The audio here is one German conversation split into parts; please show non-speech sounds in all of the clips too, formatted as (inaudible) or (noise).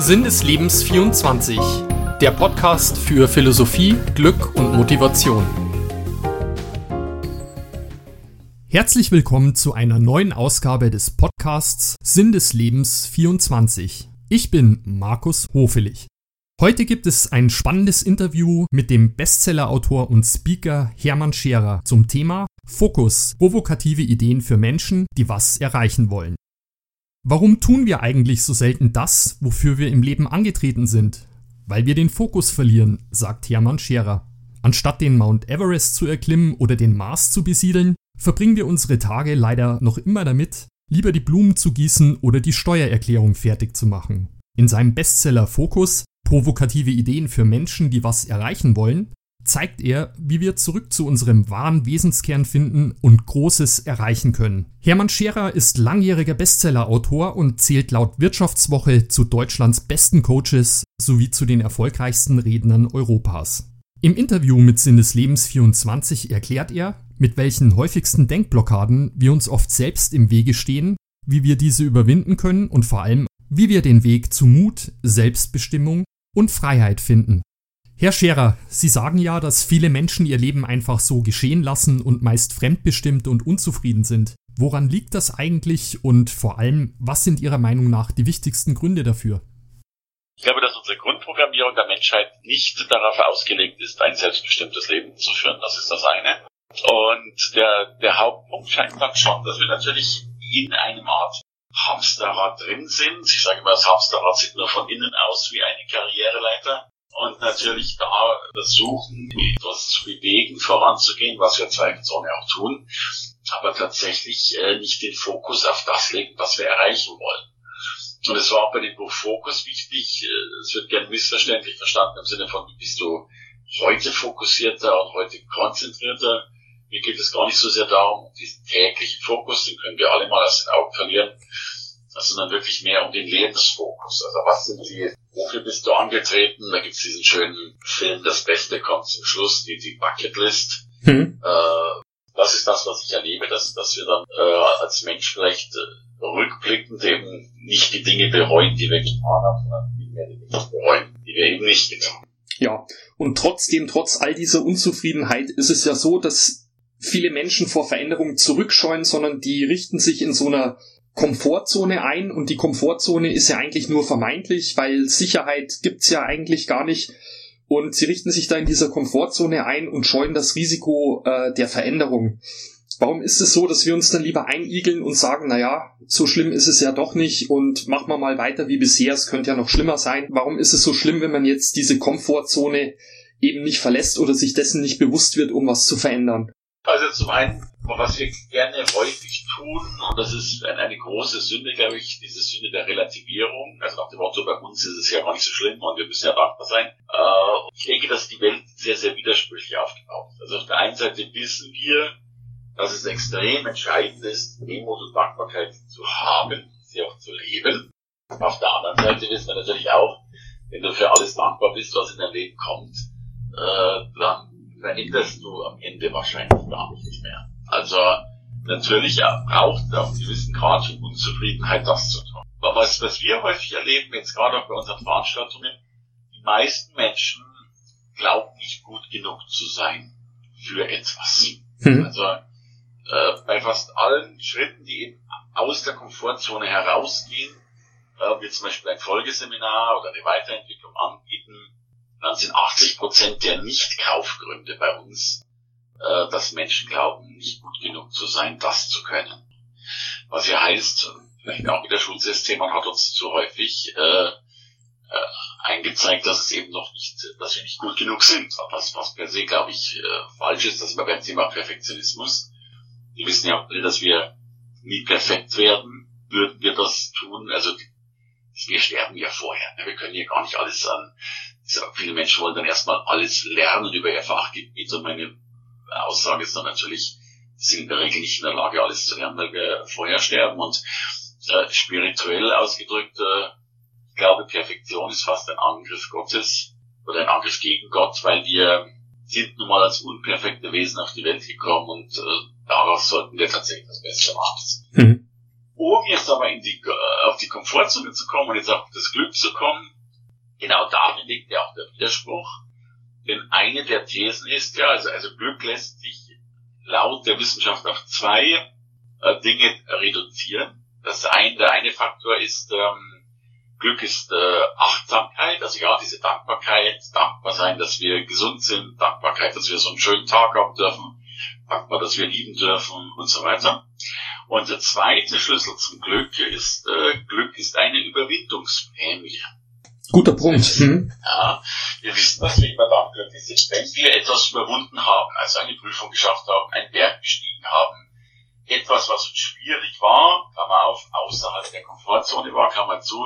Sinn des Lebens 24, der Podcast für Philosophie, Glück und Motivation. Herzlich willkommen zu einer neuen Ausgabe des Podcasts Sinn des Lebens 24. Ich bin Markus Hofelich. Heute gibt es ein spannendes Interview mit dem Bestsellerautor und Speaker Hermann Scherer zum Thema Fokus, provokative Ideen für Menschen, die was erreichen wollen. Warum tun wir eigentlich so selten das, wofür wir im Leben angetreten sind? Weil wir den Fokus verlieren, sagt Hermann Scherer. Anstatt den Mount Everest zu erklimmen oder den Mars zu besiedeln, verbringen wir unsere Tage leider noch immer damit, lieber die Blumen zu gießen oder die Steuererklärung fertig zu machen. In seinem Bestseller Fokus Provokative Ideen für Menschen, die was erreichen wollen, zeigt er, wie wir zurück zu unserem wahren Wesenskern finden und Großes erreichen können. Hermann Scherer ist langjähriger Bestsellerautor und zählt laut Wirtschaftswoche zu Deutschlands besten Coaches sowie zu den erfolgreichsten Rednern Europas. Im Interview mit Sinn des Lebens 24 erklärt er, mit welchen häufigsten Denkblockaden wir uns oft selbst im Wege stehen, wie wir diese überwinden können und vor allem, wie wir den Weg zu Mut, Selbstbestimmung und Freiheit finden. Herr Scherer, Sie sagen ja, dass viele Menschen ihr Leben einfach so geschehen lassen und meist fremdbestimmt und unzufrieden sind. Woran liegt das eigentlich und vor allem, was sind Ihrer Meinung nach die wichtigsten Gründe dafür? Ich glaube, dass unsere Grundprogrammierung der Menschheit nicht darauf ausgelegt ist, ein selbstbestimmtes Leben zu führen. Das ist das eine. Und der, der Hauptpunkt scheint dann schon, dass wir natürlich in einem Art Hamsterrad drin sind. Ich sage immer, das Hamsterrad sieht nur von innen aus wie eine Karriereleiter und natürlich da versuchen, etwas zu bewegen, voranzugehen, was wir zweifelsohne auch tun, aber tatsächlich äh, nicht den Fokus auf das legen, was wir erreichen wollen. Und es war auch bei dem Buch Fokus wichtig, äh, es wird gern missverständlich verstanden im Sinne von, bist du heute fokussierter und heute konzentrierter. Mir geht es gar nicht so sehr darum, diesen täglichen Fokus, den können wir alle mal aus den Augen verlieren, sondern wirklich mehr um den Lebensfokus. Also was sind die wofür bist du angetreten? Da gibt's diesen schönen Film, das Beste kommt zum Schluss, die, die Bucketlist. Hm. Äh, das ist das, was ich erlebe, dass, dass wir dann äh, als Mensch vielleicht äh, rückblickend eben nicht die Dinge bereuen, die wir getan haben, sondern die wir nicht bereuen, die wir eben nicht getan haben. Ja, und trotzdem, trotz all dieser Unzufriedenheit, ist es ja so, dass viele Menschen vor Veränderungen zurückscheuen, sondern die richten sich in so einer Komfortzone ein und die Komfortzone ist ja eigentlich nur vermeintlich, weil Sicherheit gibt's ja eigentlich gar nicht. Und sie richten sich da in dieser Komfortzone ein und scheuen das Risiko äh, der Veränderung. Warum ist es so, dass wir uns dann lieber einigeln und sagen, naja, so schlimm ist es ja doch nicht und machen wir mal weiter wie bisher, es könnte ja noch schlimmer sein. Warum ist es so schlimm, wenn man jetzt diese Komfortzone eben nicht verlässt oder sich dessen nicht bewusst wird, um was zu verändern? Also zum einen was wir gerne häufig tun, und das ist eine, große Sünde, glaube ich, diese Sünde der Relativierung. Also nach dem Motto, bei uns ist es ja gar nicht so schlimm und wir müssen ja dankbar sein. Äh, ich denke, dass die Welt sehr, sehr widersprüchlich aufgebaut ist. Also auf der einen Seite wissen wir, dass es extrem entscheidend ist, Demut und Dankbarkeit zu haben, sie auch zu leben. Auf der anderen Seite wissen wir natürlich auch, wenn du für alles dankbar bist, was in dein Leben kommt, äh, dann verhinderst du am Ende wahrscheinlich gar nicht mehr. Also natürlich braucht es auch einen gewissen Grad von Unzufriedenheit, das zu tun. Aber was, was wir häufig erleben, jetzt gerade auch bei unseren Veranstaltungen, die meisten Menschen glauben nicht gut genug zu sein für etwas. Hm. Also äh, bei fast allen Schritten, die eben aus der Komfortzone herausgehen, äh, wie zum Beispiel ein Folgeseminar oder eine Weiterentwicklung anbieten, dann sind 80 Prozent der Nicht-Kaufgründe bei uns äh, dass Menschen glauben, nicht gut genug zu sein, das zu können. Was ja heißt, vielleicht auch wieder Schulsystem, man hat uns zu häufig äh, äh, eingezeigt, dass es eben noch nicht, dass wir nicht gut genug sind. Was, was per se, glaube ich, äh, falsch ist, dass wir beim Thema Perfektionismus, wir wissen ja dass wir nie perfekt werden, würden wir das tun, also wir sterben ja vorher. Ne? Wir können ja gar nicht alles an, viele Menschen wollen dann erstmal alles lernen über ihr Fachgebiet und meine Aussage ist dann natürlich, sind in der Regel nicht in der Lage, alles zu lernen, weil wir vorher sterben. Und äh, spirituell ausgedrückt, äh, ich glaube, Perfektion ist fast ein Angriff Gottes oder ein Angriff gegen Gott, weil wir sind nun mal als unperfekte Wesen auf die Welt gekommen und äh, daraus sollten wir tatsächlich das Beste machen. Mhm. Um jetzt aber in die, auf die Komfortzone zu kommen und jetzt auf das Glück zu kommen, genau darin liegt ja auch der Widerspruch. Denn eine der Thesen ist ja, also, also Glück lässt sich laut der Wissenschaft auf zwei äh, Dinge reduzieren. Das ein, der eine Faktor ist, ähm, Glück ist äh, Achtsamkeit, also ja, diese Dankbarkeit, dankbar sein, dass wir gesund sind, Dankbarkeit, dass wir so einen schönen Tag haben dürfen, dankbar, dass wir lieben dürfen und so weiter. Und der zweite Schlüssel zum Glück ist, äh, Glück ist eine Überwindungsprämie. Guter Punkt. Mhm. Ja, wir wissen, dass wir immer dann glücklich sind, wenn wir etwas überwunden haben, also eine Prüfung geschafft haben, einen Berg bestiegen haben, etwas, was uns schwierig war, Klammer auf, außerhalb der Komfortzone war, Klammer zu,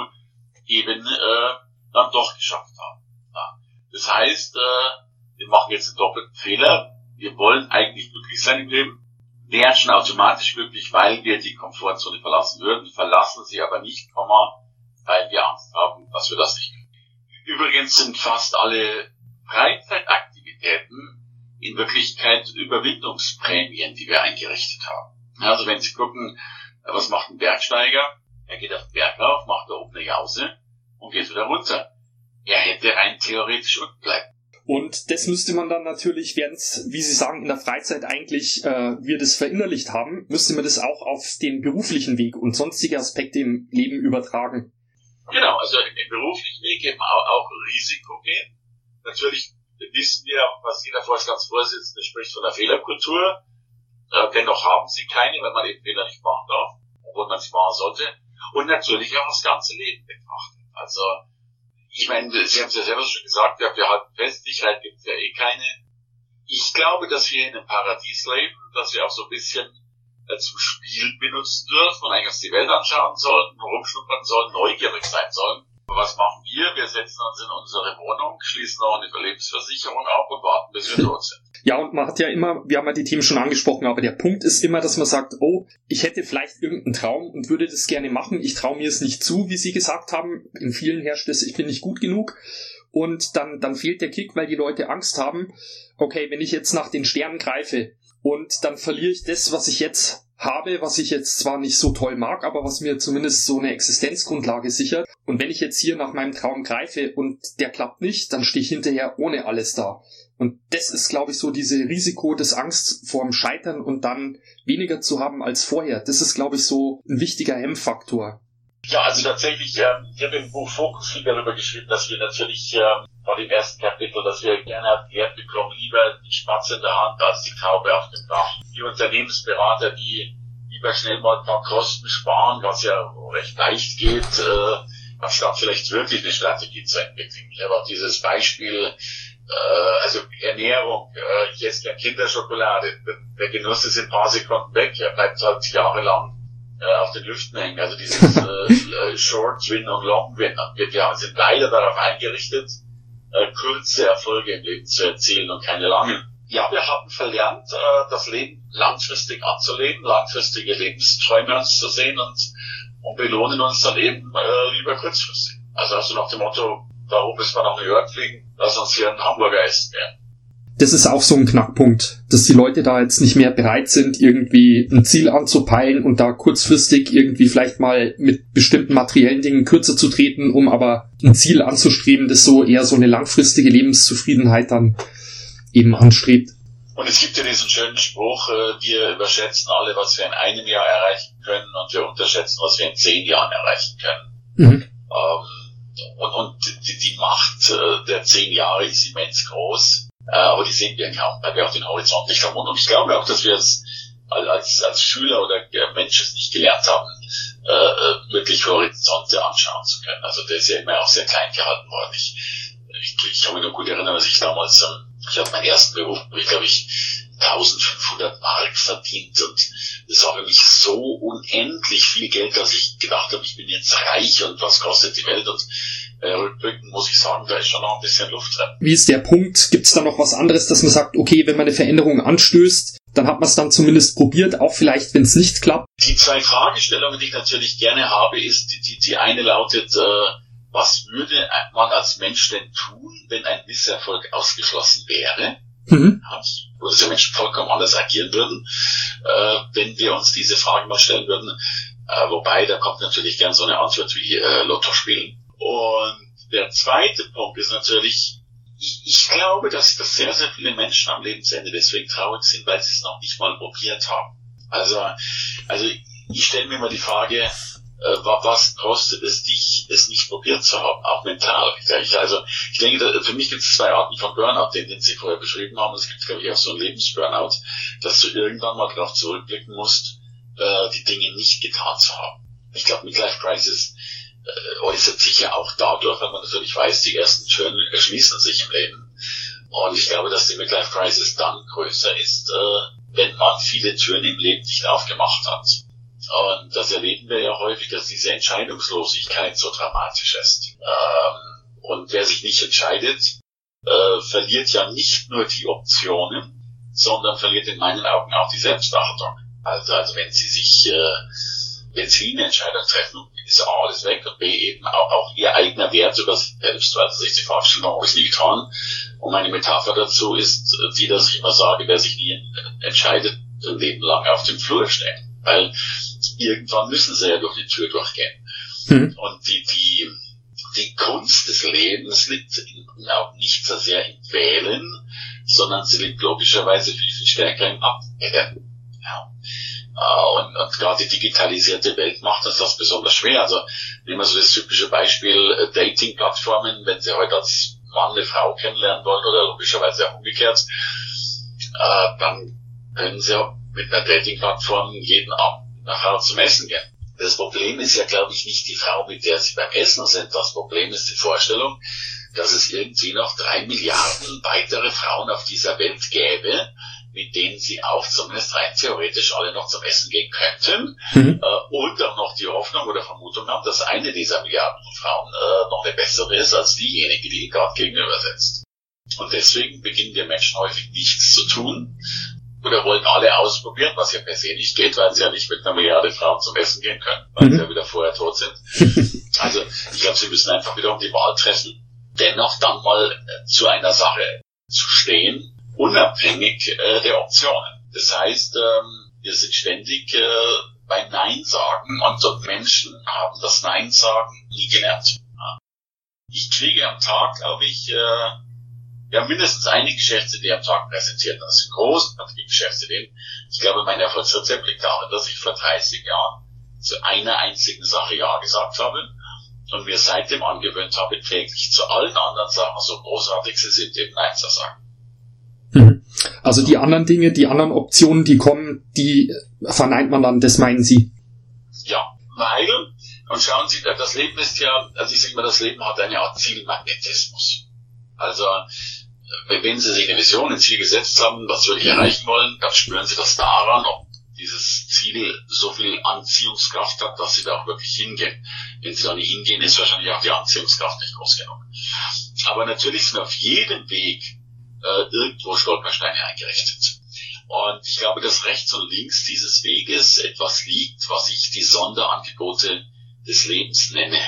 eben äh, dann doch geschafft haben. Ja. Das heißt, äh, wir machen jetzt einen doppelten Fehler. Wir wollen eigentlich glücklich sein im Leben, wären schon automatisch glücklich, weil wir die Komfortzone verlassen würden, verlassen sie aber nicht, weil wir Angst haben, dass wir das nicht können. Übrigens sind fast alle Freizeitaktivitäten in Wirklichkeit Überwindungsprämien, die wir eingerichtet haben. Also wenn Sie gucken, was macht ein Bergsteiger? Er geht auf den Berg auf, macht da oben eine Jause und geht wieder runter. Er hätte rein theoretisch unten bleiben. Und das müsste man dann natürlich, während wie Sie sagen, in der Freizeit eigentlich äh, wir das verinnerlicht haben, müsste man das auch auf den beruflichen Weg und sonstige Aspekte im Leben übertragen. Genau, also im beruflichen Weg eben auch, auch Risiko gehen. Natürlich wissen wir, was jeder Vorstandsvorsitzende spricht von der Fehlerkultur. Äh, dennoch haben sie keine, weil man eben Fehler nicht machen darf, obwohl man sie machen sollte. Und natürlich auch das ganze Leben betrachtet. Also, ich meine, Sie haben es ja selber schon gesagt, ja, wir halten fest, Sicherheit gibt es ja eh keine. Ich glaube, dass wir in einem Paradies leben, dass wir auch so ein bisschen äh, zum Spiel benutzen dürfen und eigentlich die Welt anschauen sollten, rumschnuppern sollen, neugierig sein sollen. Aber was machen wir? Wir setzen uns in unsere Wohnung, schließen auch eine Lebensversicherung ab und warten, bis wir tot sind. Ja, und man hat ja immer, wir haben ja die Themen schon angesprochen, aber der Punkt ist immer, dass man sagt, oh, ich hätte vielleicht irgendeinen Traum und würde das gerne machen. Ich traue mir es nicht zu, wie Sie gesagt haben. In vielen herrscht es, ich bin nicht gut genug. Und dann, dann fehlt der Kick, weil die Leute Angst haben. Okay, wenn ich jetzt nach den Sternen greife und dann verliere ich das, was ich jetzt habe, was ich jetzt zwar nicht so toll mag, aber was mir zumindest so eine Existenzgrundlage sichert. Und wenn ich jetzt hier nach meinem Traum greife und der klappt nicht, dann stehe ich hinterher ohne alles da. Und das ist, glaube ich, so diese Risiko des Angst vorm Scheitern und dann weniger zu haben als vorher. Das ist, glaube ich, so ein wichtiger Hemmfaktor. Ja, also tatsächlich, ähm, ich habe im Buch Fokus viel darüber geschrieben, dass wir natürlich ähm, vor dem ersten Kapitel, dass wir gerne erklärt bekommen, lieber die Spatze in der Hand als die Taube auf dem Dach. Die Unternehmensberater, die lieber schnell mal ein paar Kosten sparen, was ja recht leicht geht, äh, anstatt vielleicht wirklich eine Strategie zu entwickeln. Ich habe auch dieses Beispiel, äh, also Ernährung, äh, ich esse gerne Kinderschokolade, der Genuss ist in ein paar Sekunden weg, er bleibt halt jahrelang äh, auf den Lüften hängen. Also dieses (laughs) äh, Short Win und Long Win. Wir, wir sind leider darauf eingerichtet, äh, kurze Erfolge im Leben zu erzielen und keine langen. Ja, wir haben verlernt, äh, das Leben langfristig anzuleben, langfristige Lebensträume uns zu sehen und, und belohnen uns dann eben äh, lieber kurzfristig. Also, also nach dem Motto, warum müssen wir nach New York fliegen, lass uns hier einen Hamburger essen werden das ist auch so ein Knackpunkt, dass die Leute da jetzt nicht mehr bereit sind, irgendwie ein Ziel anzupeilen und da kurzfristig irgendwie vielleicht mal mit bestimmten materiellen Dingen kürzer zu treten, um aber ein Ziel anzustreben, das so eher so eine langfristige Lebenszufriedenheit dann eben anstrebt. Und es gibt ja diesen schönen Spruch, äh, wir überschätzen alle, was wir in einem Jahr erreichen können und wir unterschätzen, was wir in zehn Jahren erreichen können. Mhm. Ähm, und, und die, die Macht äh, der zehn Jahre ist immens groß. Äh, aber die sehen wir kaum, weil wir auch den Horizont nicht haben. Und ich glaube auch, dass wir es als, als Schüler oder Mensch es nicht gelernt haben, äh, äh, wirklich Horizonte anschauen zu können. Also der ist ja immer auch sehr klein gehalten worden. Ich, ich, ich kann mich nur gut erinnern, dass ich damals, ähm, ich habe meinen ersten Beruf, ich glaube ich 1500 Mark verdient und das war für mich so unendlich viel Geld, dass ich gedacht habe, ich bin jetzt reich und was kostet die Welt und äh, rückblickend muss ich sagen, da ist schon noch ein bisschen Luft drin. Wie ist der Punkt? Gibt es da noch was anderes, dass man sagt, okay, wenn man eine Veränderung anstößt, dann hat man es dann zumindest probiert, auch vielleicht, wenn es nicht klappt? Die zwei Fragestellungen, die ich natürlich gerne habe, ist, die, die, die eine lautet, äh, was würde man als Mensch denn tun, wenn ein Misserfolg ausgeschlossen wäre? Mhm. Wo diese Menschen vollkommen anders agieren würden, äh, wenn wir uns diese Frage mal stellen würden. Äh, wobei, da kommt natürlich gern so eine Antwort wie äh, Lotto spielen. Und der zweite Punkt ist natürlich, ich, ich glaube, dass, dass sehr, sehr viele Menschen am Lebensende deswegen traurig sind, weil sie es noch nicht mal probiert haben. Also, also ich stelle mir mal die Frage, äh, was kostet es dich, es nicht probiert zu haben, auch mental. Also ich denke, für mich gibt es zwei Arten von Burnout, den, den Sie vorher beschrieben haben. Es gibt, glaube ich, auch so einen Lebensburnout, dass du irgendwann mal darauf zurückblicken musst, äh, die Dinge nicht getan zu haben. Ich glaube, Midlife Crisis äußert sich ja auch dadurch, wenn man natürlich weiß, die ersten Türen erschließen sich im Leben. Und ich glaube, dass die Midlife Crisis dann größer ist, äh, wenn man viele Türen im Leben nicht aufgemacht hat. Und das erleben wir ja häufig, dass diese Entscheidungslosigkeit so dramatisch ist. Ähm, und wer sich nicht entscheidet, äh, verliert ja nicht nur die Optionen, sondern verliert in meinen Augen auch die Selbstachtung. Also, also wenn Sie sich, äh, wenn Sie eine Entscheidung treffen, ist A alles weg und B eben auch, auch Ihr eigener Wert über sich selbst, weil Sie sich die Vorstellung auch nicht getan. Und meine Metapher dazu ist die, dass ich immer sage, wer sich nie entscheidet, ein Leben lang auf dem Flur stehen. Weil irgendwann müssen sie ja durch die Tür durchgehen. Mhm. Und die, die, die Kunst des Lebens liegt in, auch nicht so sehr im Wählen, sondern sie liegt logischerweise viel, viel stärker im Abwählen. Ja. Uh, und, und gerade die digitalisierte Welt macht uns das besonders schwer. Also nehmen wir so das typische Beispiel äh, Dating-Plattformen, wenn Sie heute als Mann eine Frau kennenlernen wollen oder logischerweise auch umgekehrt, uh, dann können Sie mit einer Dating-Plattform jeden Abend nach Hause zum Essen gehen. Das Problem ist ja, glaube ich, nicht die Frau, mit der sie beim Essen sind. Das Problem ist die Vorstellung, dass es irgendwie noch drei Milliarden weitere Frauen auf dieser Welt gäbe, mit denen sie auch zumindest rein theoretisch alle noch zum Essen gehen könnten mhm. äh, und auch noch die Hoffnung oder Vermutung haben, dass eine dieser Milliarden Frauen äh, noch eine bessere ist als diejenige, die ihnen gerade gegenüber sitzt. Und deswegen beginnen wir Menschen häufig nichts zu tun, oder wollen alle ausprobieren, was ja per se nicht geht, weil sie ja nicht mit einer Milliarde Frauen zum Essen gehen können, weil mhm. sie ja wieder vorher tot sind. (laughs) also ich glaube, sie müssen einfach wieder um die Wahl treffen, dennoch dann mal äh, zu einer Sache zu stehen, unabhängig äh, der Optionen. Das heißt, ähm, wir sind ständig äh, bei Nein sagen und Menschen haben das Nein sagen nie gelernt. Ich kriege am Tag, glaube ich, äh, haben mindestens eine Geschäftsidee am Tag präsentiert. Das sind großartige Geschäftsideen. Ich glaube, mein Erfolgsrezept liegt darin, dass ich vor 30 Jahren zu einer einzigen Sache Ja gesagt habe und mir seitdem angewöhnt habe, täglich zu allen anderen Sachen, so großartig sie sind, eben Nein zu sagen. Mhm. Also die anderen Dinge, die anderen Optionen, die kommen, die verneint man dann, das meinen Sie? Ja, weil, und schauen Sie, das Leben ist ja, also ich sage mal, das Leben hat eine Art Zielmagnetismus. Also wenn Sie sich eine Vision, ein Ziel gesetzt haben, was Sie wirklich erreichen wollen, dann spüren Sie das daran, ob dieses Ziel so viel Anziehungskraft hat, dass Sie da auch wirklich hingehen. Wenn Sie da nicht hingehen, ist wahrscheinlich auch die Anziehungskraft nicht groß genug. Aber natürlich sind auf jedem Weg äh, irgendwo Stolpersteine eingerichtet. Und ich glaube, dass rechts und links dieses Weges etwas liegt, was ich die Sonderangebote des Lebens nenne.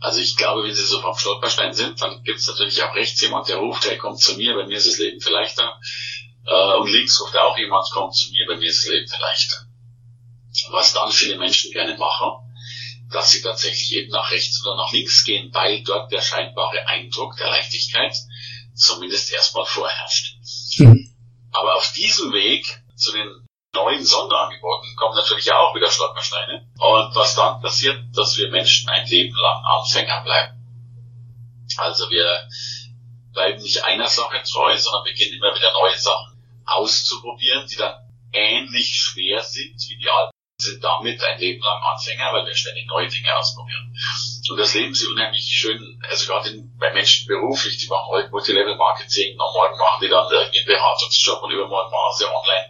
Also ich glaube, wenn Sie so vom Stolperstein sind, dann gibt es natürlich auch rechts jemand, der ruft, hey, kommt zu mir, bei mir ist das Leben vielleicht da. Äh, und links ruft auch jemand, kommt zu mir, bei mir ist das Leben vielleicht da. Was dann viele Menschen gerne machen, dass sie tatsächlich eben nach rechts oder nach links gehen, weil dort der scheinbare Eindruck der Leichtigkeit zumindest erstmal vorherrscht. Mhm. Aber auf diesem Weg zu den neuen Sonderangeboten kommen natürlich auch wieder Stolpersteine. Und was dann passiert, dass wir Menschen ein Leben lang Anfänger bleiben. Also wir bleiben nicht einer Sache treu, sondern beginnen immer wieder neue Sachen auszuprobieren, die dann ähnlich schwer sind wie die alten sind damit ein Leben lang Anfänger, weil wir ständig neue Dinge ausprobieren. Und das Leben ist unheimlich schön, also gerade bei Menschen beruflich, die machen heute Multilevel-Marketing, und morgen machen die dann irgendwie Beratungsjob und übermorgen machen sie online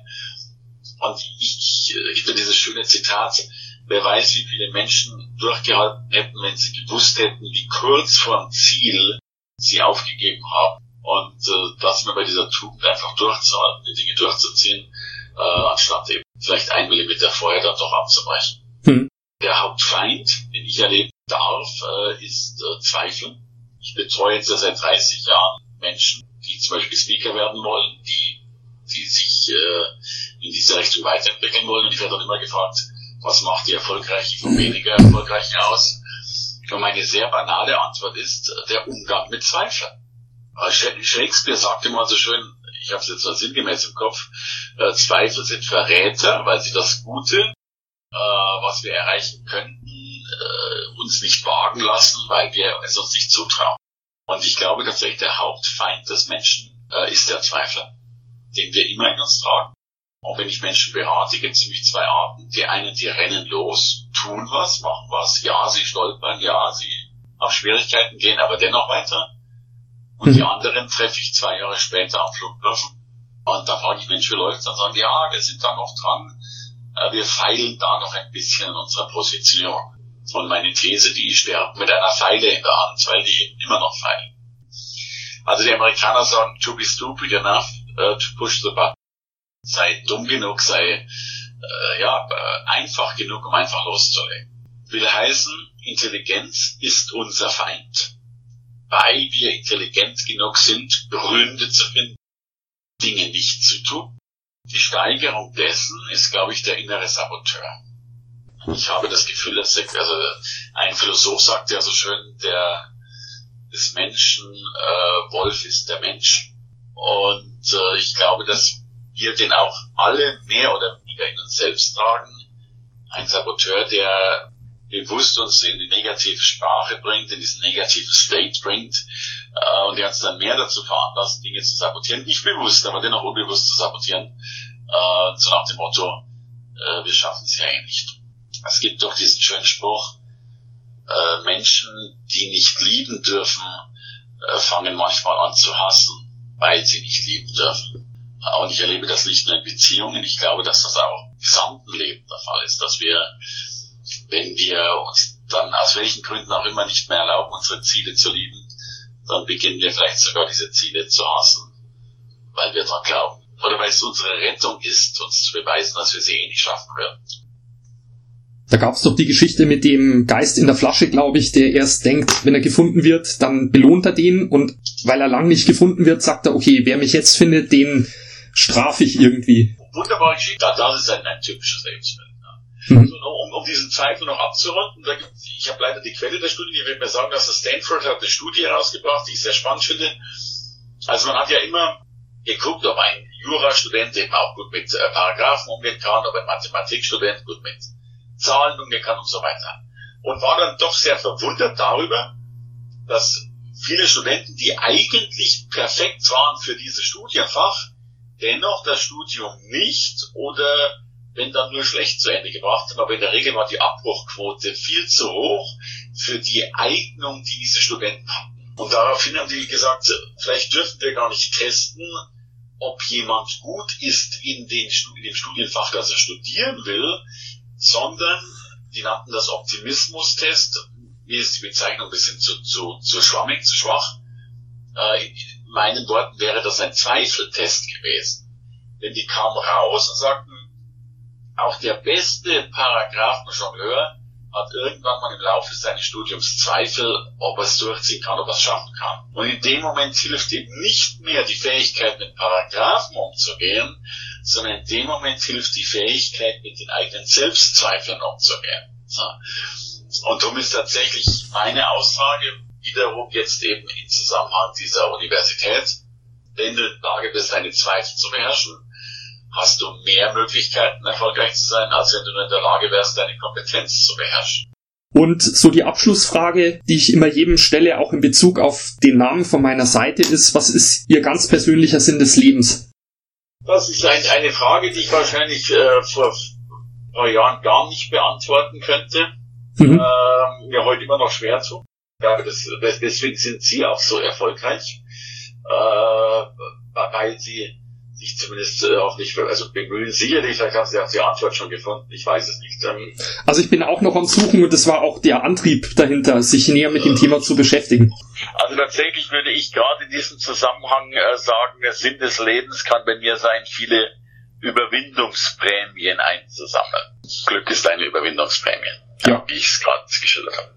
und ich, ich finde dieses schöne Zitat, wer weiß, wie viele Menschen durchgehalten hätten, wenn sie gewusst hätten, wie kurz vor dem Ziel sie aufgegeben haben. Und äh, dass man bei dieser Tugend einfach durchzuhalten, die Dinge durchzuziehen, äh, anstatt eben vielleicht ein Millimeter vorher dann doch abzubrechen. Hm. Der Hauptfeind, den ich erleben darf, äh, ist äh, Zweifel. Ich betreue jetzt ja seit 30 Jahren Menschen, die zum Beispiel Speaker werden wollen, die, die sich äh, in diese Richtung weiterentwickeln wollen. Und ich werde dann immer gefragt, was macht die erfolgreichen von weniger erfolgreichen aus? Und meine sehr banale Antwort ist der Umgang mit Zweifeln. Shakespeare sagte mal so schön, ich habe es jetzt mal sinngemäß im Kopf, äh, Zweifel sind Verräter, weil sie das Gute, äh, was wir erreichen könnten, äh, uns nicht wagen lassen, weil wir es uns nicht zutrauen. Und ich glaube tatsächlich, der Hauptfeind des Menschen äh, ist der Zweifler, den wir immer in uns tragen. Und wenn ich Menschen berate, gibt es nämlich zwei Arten. Die einen, die rennen los, tun was, machen was. Ja, sie stolpern, ja, sie auf Schwierigkeiten gehen, aber dennoch weiter. Und mhm. die anderen treffe ich zwei Jahre später am Flughafen. Und da frage ich, Mensch, wie läuft's? Dann sagen, ja, wir sind da noch dran. Äh, wir feilen da noch ein bisschen in unserer Position. Und meine These, die sterben mit einer Pfeile in der Hand, weil die eben immer noch feilen. Also die Amerikaner sagen, to be stupid enough uh, to push the button. Sei dumm genug, sei äh, ja äh, einfach genug, um einfach loszulegen. Will heißen, Intelligenz ist unser Feind. Weil wir intelligent genug sind, Gründe zu finden, Dinge nicht zu tun. Die Steigerung dessen ist, glaube ich, der innere Saboteur. Ich habe das Gefühl, dass also ein Philosoph sagt ja so schön, der des Menschen äh, Wolf ist der Mensch. Und äh, ich glaube, dass wir den auch alle mehr oder weniger in uns selbst tragen. Ein Saboteur, der bewusst uns in die negative Sprache bringt, in diesen negativen State bringt äh, und der uns dann mehr dazu veranlasst, Dinge zu sabotieren. Nicht bewusst, aber dennoch unbewusst zu sabotieren. Äh, so nach dem Motto, äh, wir schaffen es ja eh nicht. Es gibt doch diesen schönen Spruch, äh, Menschen, die nicht lieben dürfen, äh, fangen manchmal an zu hassen, weil sie nicht lieben dürfen. Und ich erlebe das nicht nur in Beziehungen, ich glaube, dass das auch im gesamten Leben der Fall ist, dass wir, wenn wir uns dann aus welchen Gründen auch immer nicht mehr erlauben, unsere Ziele zu lieben, dann beginnen wir vielleicht sogar diese Ziele zu hassen, weil wir daran glauben. Oder weil es unsere Rettung ist, uns zu beweisen, dass wir sie eh nicht schaffen werden. Da gab es doch die Geschichte mit dem Geist in der Flasche, glaube ich, der erst denkt, wenn er gefunden wird, dann belohnt er den und weil er lang nicht gefunden wird, sagt er, okay, wer mich jetzt findet, den strafe ich irgendwie. Wunderbare Geschichte, das ist ein, ein typisches Lebensbild. Mhm. Also, um, um diesen Zweifel noch abzurunden, da gibt, ich habe leider die Quelle der Studie, die wird mir sagen, dass das Stanford hat eine Studie herausgebracht, die ich sehr spannend finde. Also man hat ja immer geguckt, ob ein Jurastudent eben auch gut mit äh, Paragraphen umgehen kann, ob ein Mathematikstudent gut mit Zahlen umgehen kann und so weiter. Und war dann doch sehr verwundert darüber, dass viele Studenten, die eigentlich perfekt waren für dieses Studienfach, dennoch das Studium nicht oder wenn dann nur schlecht zu Ende gebracht haben. Aber in der Regel war die Abbruchquote viel zu hoch für die Eignung, die diese Studenten hatten. Und daraufhin haben die gesagt, vielleicht dürfen wir gar nicht testen, ob jemand gut ist in, den, in dem Studienfach, das er studieren will, sondern die nannten das Optimismus-Test. Mir ist die Bezeichnung ein bisschen zu, zu, zu schwammig, zu schwach. Äh, in meinen Worten wäre das ein Zweifeltest gewesen. Denn die kamen raus und sagten, auch der beste Paragraphenjongleur hat irgendwann mal im Laufe seines Studiums Zweifel, ob er es durchziehen kann, ob er es schaffen kann. Und in dem Moment hilft ihm nicht mehr die Fähigkeit, mit Paragraphen umzugehen, sondern in dem Moment hilft die Fähigkeit, mit den eigenen Selbstzweifeln umzugehen. So. Und darum ist tatsächlich meine Aussage wiederum jetzt eben im Zusammenhang dieser Universität, wenn du in der Lage bist, deine Zweifel zu beherrschen, hast du mehr Möglichkeiten, erfolgreich zu sein, als wenn du nur in der Lage wärst, deine Kompetenz zu beherrschen. Und so die Abschlussfrage, die ich immer jedem stelle, auch in Bezug auf den Namen von meiner Seite, ist, was ist Ihr ganz persönlicher Sinn des Lebens? Das ist ein, eine Frage, die ich wahrscheinlich äh, vor ein paar Jahren gar nicht beantworten könnte. Mhm. Äh, mir heute immer noch schwer zu. Ja, das, deswegen sind Sie auch so erfolgreich, äh, weil Sie sich zumindest äh, auch nicht, also bemühen sicherlich, vielleicht haben Sie auch die Antwort schon gefunden, ich weiß es nicht. Ähm, also ich bin auch noch am Suchen und das war auch der Antrieb dahinter, sich näher mit dem Thema zu beschäftigen. Also tatsächlich würde ich gerade in diesem Zusammenhang äh, sagen, der Sinn des Lebens kann bei mir sein, viele Überwindungsprämien einzusammeln. Glück ist eine Überwindungsprämie, ja. wie ich es gerade geschildert habe.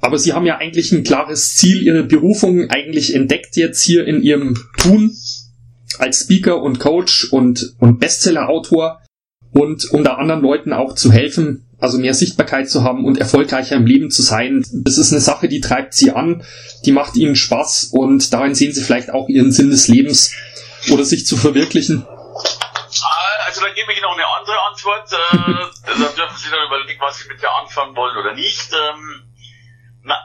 Aber Sie haben ja eigentlich ein klares Ziel, Ihre Berufung eigentlich entdeckt jetzt hier in Ihrem Tun als Speaker und Coach und, und Bestseller-Autor und um da anderen Leuten auch zu helfen, also mehr Sichtbarkeit zu haben und erfolgreicher im Leben zu sein. Das ist eine Sache, die treibt sie an, die macht ihnen Spaß und darin sehen sie vielleicht auch ihren Sinn des Lebens oder sich zu verwirklichen. Ah, also da gebe ich noch eine andere Antwort. Äh, (laughs) da dürfen Sie dann überlegen, was Sie mit der anfangen wollen oder nicht. Ähm, na,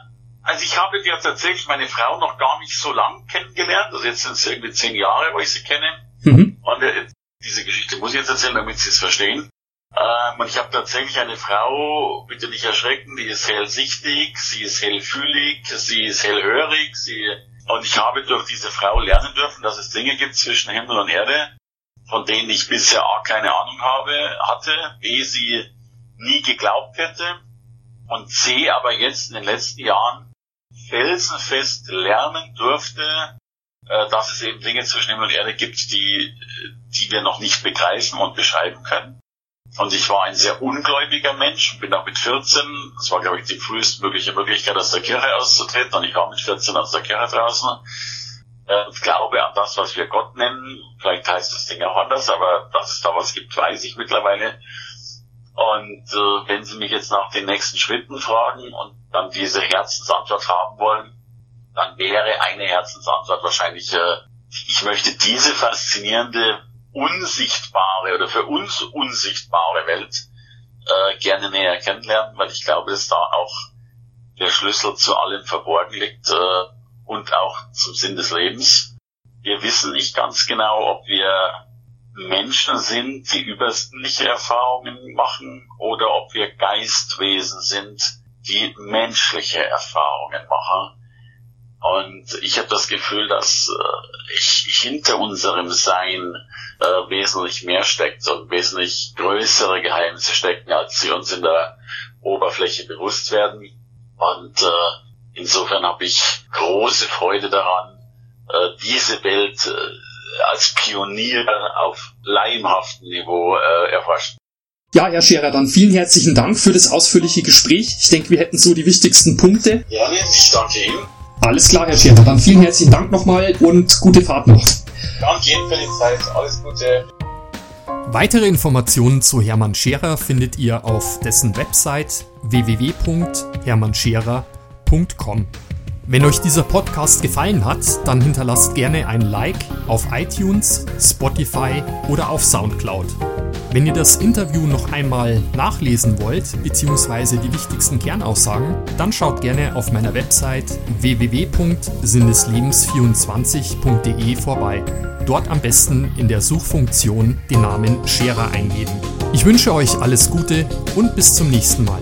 also ich habe ja tatsächlich meine Frau noch gar nicht so lang kennengelernt. Also jetzt sind es irgendwie zehn Jahre, wo ich sie kenne. Mhm. Und äh, diese Geschichte muss ich jetzt erzählen, damit Sie es verstehen. Ähm, und ich habe tatsächlich eine Frau, bitte nicht erschrecken, die ist hellsichtig, sie ist hellfühlig, sie ist hellhörig, sie und ich habe durch diese Frau lernen dürfen, dass es Dinge gibt zwischen Himmel und Erde, von denen ich bisher A keine Ahnung habe, hatte, B sie nie geglaubt hätte und C aber jetzt in den letzten Jahren felsenfest lernen durfte, äh, dass es eben Dinge zwischen Himmel und Erde gibt, die, die wir noch nicht begreifen und beschreiben können. Und ich war ein sehr ungläubiger Mensch, bin auch mit 14, das war glaube ich die frühestmögliche Möglichkeit aus der Kirche auszutreten und ich war mit 14 aus der Kirche draußen. Äh, glaube an das, was wir Gott nennen. Vielleicht heißt das Ding auch anders, aber dass es da was gibt, weiß ich mittlerweile. Und äh, wenn Sie mich jetzt nach den nächsten Schritten fragen und dann diese Herzensantwort haben wollen, dann wäre eine Herzensantwort wahrscheinlich, äh, ich möchte diese faszinierende unsichtbare oder für uns unsichtbare Welt äh, gerne näher kennenlernen, weil ich glaube, dass da auch der Schlüssel zu allem verborgen liegt äh, und auch zum Sinn des Lebens. Wir wissen nicht ganz genau, ob wir Menschen sind, die übersinnliche Erfahrungen machen oder ob wir Geistwesen sind, die menschliche Erfahrungen machen. Und ich habe das Gefühl, dass äh, ich hinter unserem Sein äh, wesentlich mehr steckt und wesentlich größere Geheimnisse stecken, als sie uns in der Oberfläche bewusst werden. Und äh, insofern habe ich große Freude daran, äh, diese Welt äh, als Pionier auf leimhaftem Niveau äh, erforschen. Ja, Herr Scherer, dann vielen herzlichen Dank für das ausführliche Gespräch. Ich denke, wir hätten so die wichtigsten Punkte. Gerne, ich danke Ihnen. Alles klar, Herr Scherer, dann vielen herzlichen Dank nochmal und gute Fahrt noch. Danke Ihnen für die Zeit. Alles Gute. Weitere Informationen zu Hermann Scherer findet ihr auf dessen Website www.hermannscherer.com. Wenn euch dieser Podcast gefallen hat, dann hinterlasst gerne ein Like auf iTunes, Spotify oder auf SoundCloud. Wenn ihr das Interview noch einmal nachlesen wollt, beziehungsweise die wichtigsten Kernaussagen, dann schaut gerne auf meiner Website www.sinneslebens24.de vorbei. Dort am besten in der Suchfunktion den Namen Scherer eingeben. Ich wünsche euch alles Gute und bis zum nächsten Mal.